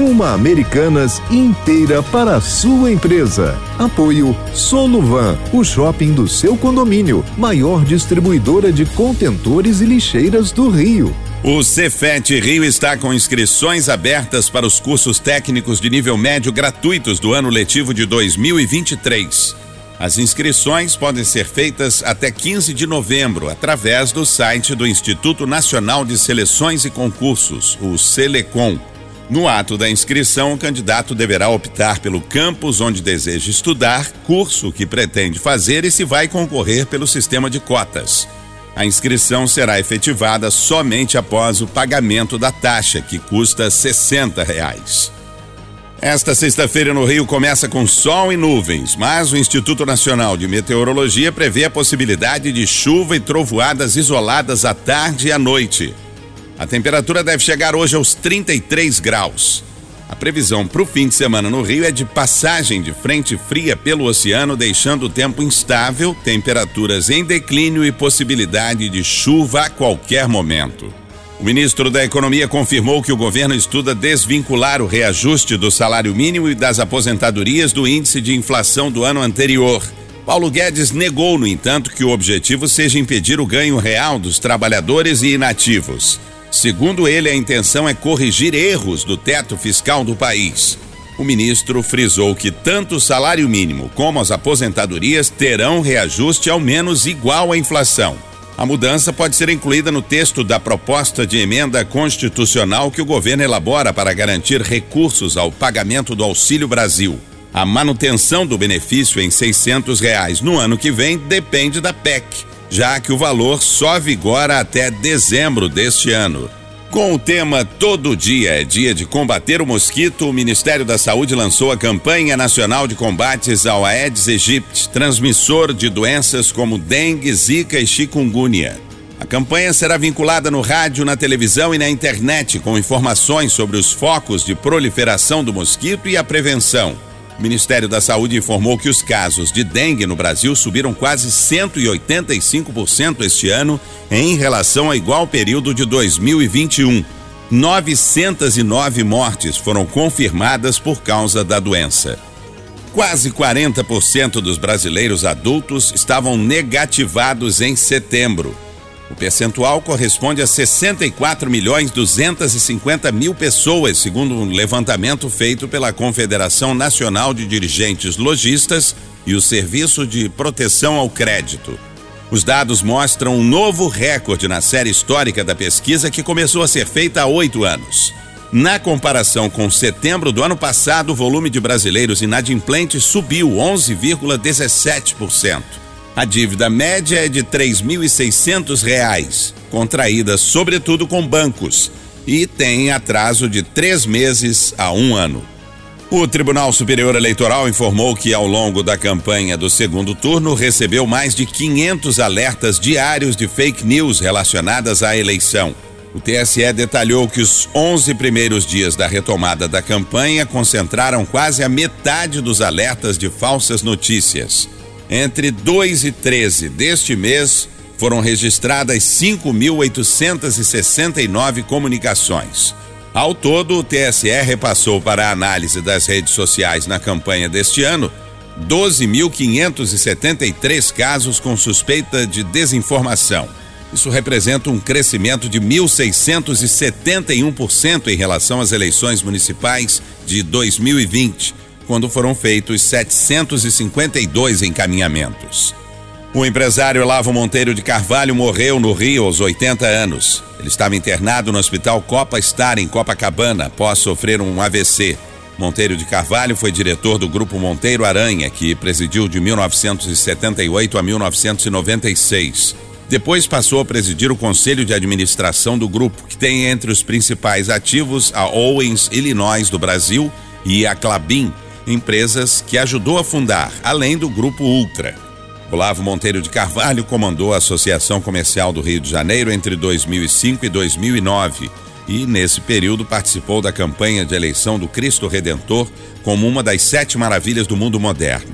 Uma Americanas inteira para a sua empresa. Apoio Soluvan, o shopping do seu condomínio, maior distribuidora de contentores e lixeiras do Rio. O Cefet Rio está com inscrições abertas para os cursos técnicos de nível médio gratuitos do ano letivo de 2023. As inscrições podem ser feitas até 15 de novembro através do site do Instituto Nacional de Seleções e Concursos, o Selecom no ato da inscrição, o candidato deverá optar pelo campus onde deseja estudar, curso que pretende fazer e se vai concorrer pelo sistema de cotas. A inscrição será efetivada somente após o pagamento da taxa, que custa 60 reais. Esta sexta-feira no Rio começa com sol e nuvens, mas o Instituto Nacional de Meteorologia prevê a possibilidade de chuva e trovoadas isoladas à tarde e à noite. A temperatura deve chegar hoje aos 33 graus. A previsão para o fim de semana no Rio é de passagem de frente fria pelo oceano, deixando o tempo instável, temperaturas em declínio e possibilidade de chuva a qualquer momento. O ministro da Economia confirmou que o governo estuda desvincular o reajuste do salário mínimo e das aposentadorias do índice de inflação do ano anterior. Paulo Guedes negou, no entanto, que o objetivo seja impedir o ganho real dos trabalhadores e inativos. Segundo ele, a intenção é corrigir erros do teto fiscal do país. O ministro frisou que tanto o salário mínimo como as aposentadorias terão reajuste ao menos igual à inflação. A mudança pode ser incluída no texto da proposta de emenda constitucional que o governo elabora para garantir recursos ao pagamento do Auxílio Brasil. A manutenção do benefício em 600 reais no ano que vem depende da PEC já que o valor só vigora até dezembro deste ano. Com o tema Todo Dia é Dia de Combater o Mosquito, o Ministério da Saúde lançou a campanha nacional de combates ao Aedes aegypti, transmissor de doenças como dengue, zika e chikungunya. A campanha será vinculada no rádio, na televisão e na internet com informações sobre os focos de proliferação do mosquito e a prevenção. O Ministério da Saúde informou que os casos de dengue no Brasil subiram quase 185% este ano em relação ao igual período de 2021. 909 mortes foram confirmadas por causa da doença. Quase 40% dos brasileiros adultos estavam negativados em setembro. O percentual corresponde a 64 milhões 250 mil pessoas, segundo um levantamento feito pela Confederação Nacional de Dirigentes Logistas e o Serviço de Proteção ao Crédito. Os dados mostram um novo recorde na série histórica da pesquisa que começou a ser feita há oito anos. Na comparação com setembro do ano passado, o volume de brasileiros inadimplentes subiu 11,17%. A dívida média é de R$ 3.600, contraída sobretudo com bancos, e tem atraso de três meses a um ano. O Tribunal Superior Eleitoral informou que, ao longo da campanha do segundo turno, recebeu mais de 500 alertas diários de fake news relacionadas à eleição. O TSE detalhou que os 11 primeiros dias da retomada da campanha concentraram quase a metade dos alertas de falsas notícias. Entre 2 e 13 deste mês, foram registradas 5.869 comunicações. Ao todo, o TSE repassou para a análise das redes sociais na campanha deste ano 12.573 casos com suspeita de desinformação. Isso representa um crescimento de 1.671% em relação às eleições municipais de 2020 quando foram feitos 752 encaminhamentos. O empresário Lavo Monteiro de Carvalho morreu no Rio aos 80 anos. Ele estava internado no Hospital Copa Star, em Copacabana, após sofrer um AVC. Monteiro de Carvalho foi diretor do Grupo Monteiro Aranha, que presidiu de 1978 a 1996. Depois passou a presidir o conselho de administração do grupo, que tem entre os principais ativos a Owens Illinois do Brasil e a Clabin, empresas que ajudou a fundar, além do grupo Ultra. Olavo Monteiro de Carvalho comandou a Associação Comercial do Rio de Janeiro entre 2005 e 2009 e, nesse período, participou da campanha de eleição do Cristo Redentor como uma das sete maravilhas do mundo moderno.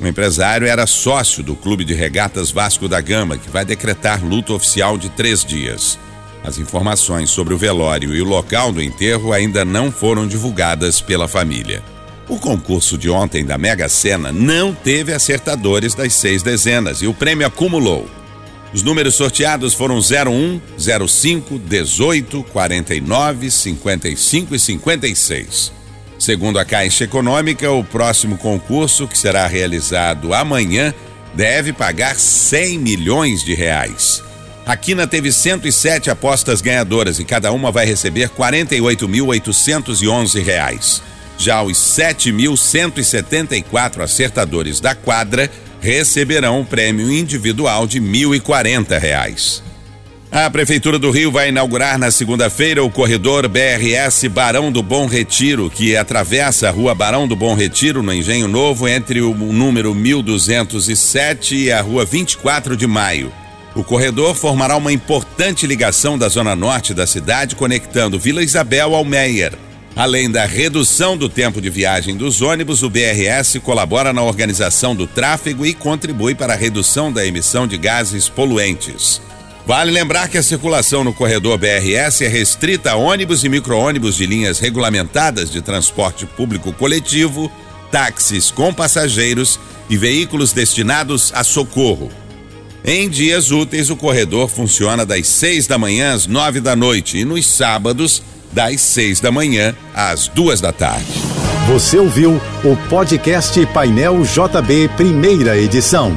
O empresário era sócio do Clube de Regatas Vasco da Gama, que vai decretar luto oficial de três dias. As informações sobre o velório e o local do enterro ainda não foram divulgadas pela família. O concurso de ontem da Mega Sena não teve acertadores das seis dezenas e o prêmio acumulou. Os números sorteados foram 01, 05, 18, 49, 55 e 56. Segundo a Caixa Econômica, o próximo concurso, que será realizado amanhã, deve pagar 100 milhões de reais. A Quina teve 107 apostas ganhadoras e cada uma vai receber R$ 48.811. Já os 7.174 acertadores da quadra receberão um prêmio individual de R$ 1.040. A Prefeitura do Rio vai inaugurar na segunda-feira o corredor BRS Barão do Bom Retiro, que atravessa a rua Barão do Bom Retiro, no Engenho Novo, entre o número 1207 e a rua 24 de Maio. O corredor formará uma importante ligação da zona norte da cidade, conectando Vila Isabel ao Meier. Além da redução do tempo de viagem dos ônibus, o BRS colabora na organização do tráfego e contribui para a redução da emissão de gases poluentes. Vale lembrar que a circulação no corredor BRS é restrita a ônibus e micro-ônibus de linhas regulamentadas de transporte público coletivo, táxis com passageiros e veículos destinados a socorro. Em dias úteis, o corredor funciona das 6 da manhã às 9 da noite e nos sábados, das 6 da manhã às 2 da tarde. Você ouviu o podcast Painel JB, primeira edição.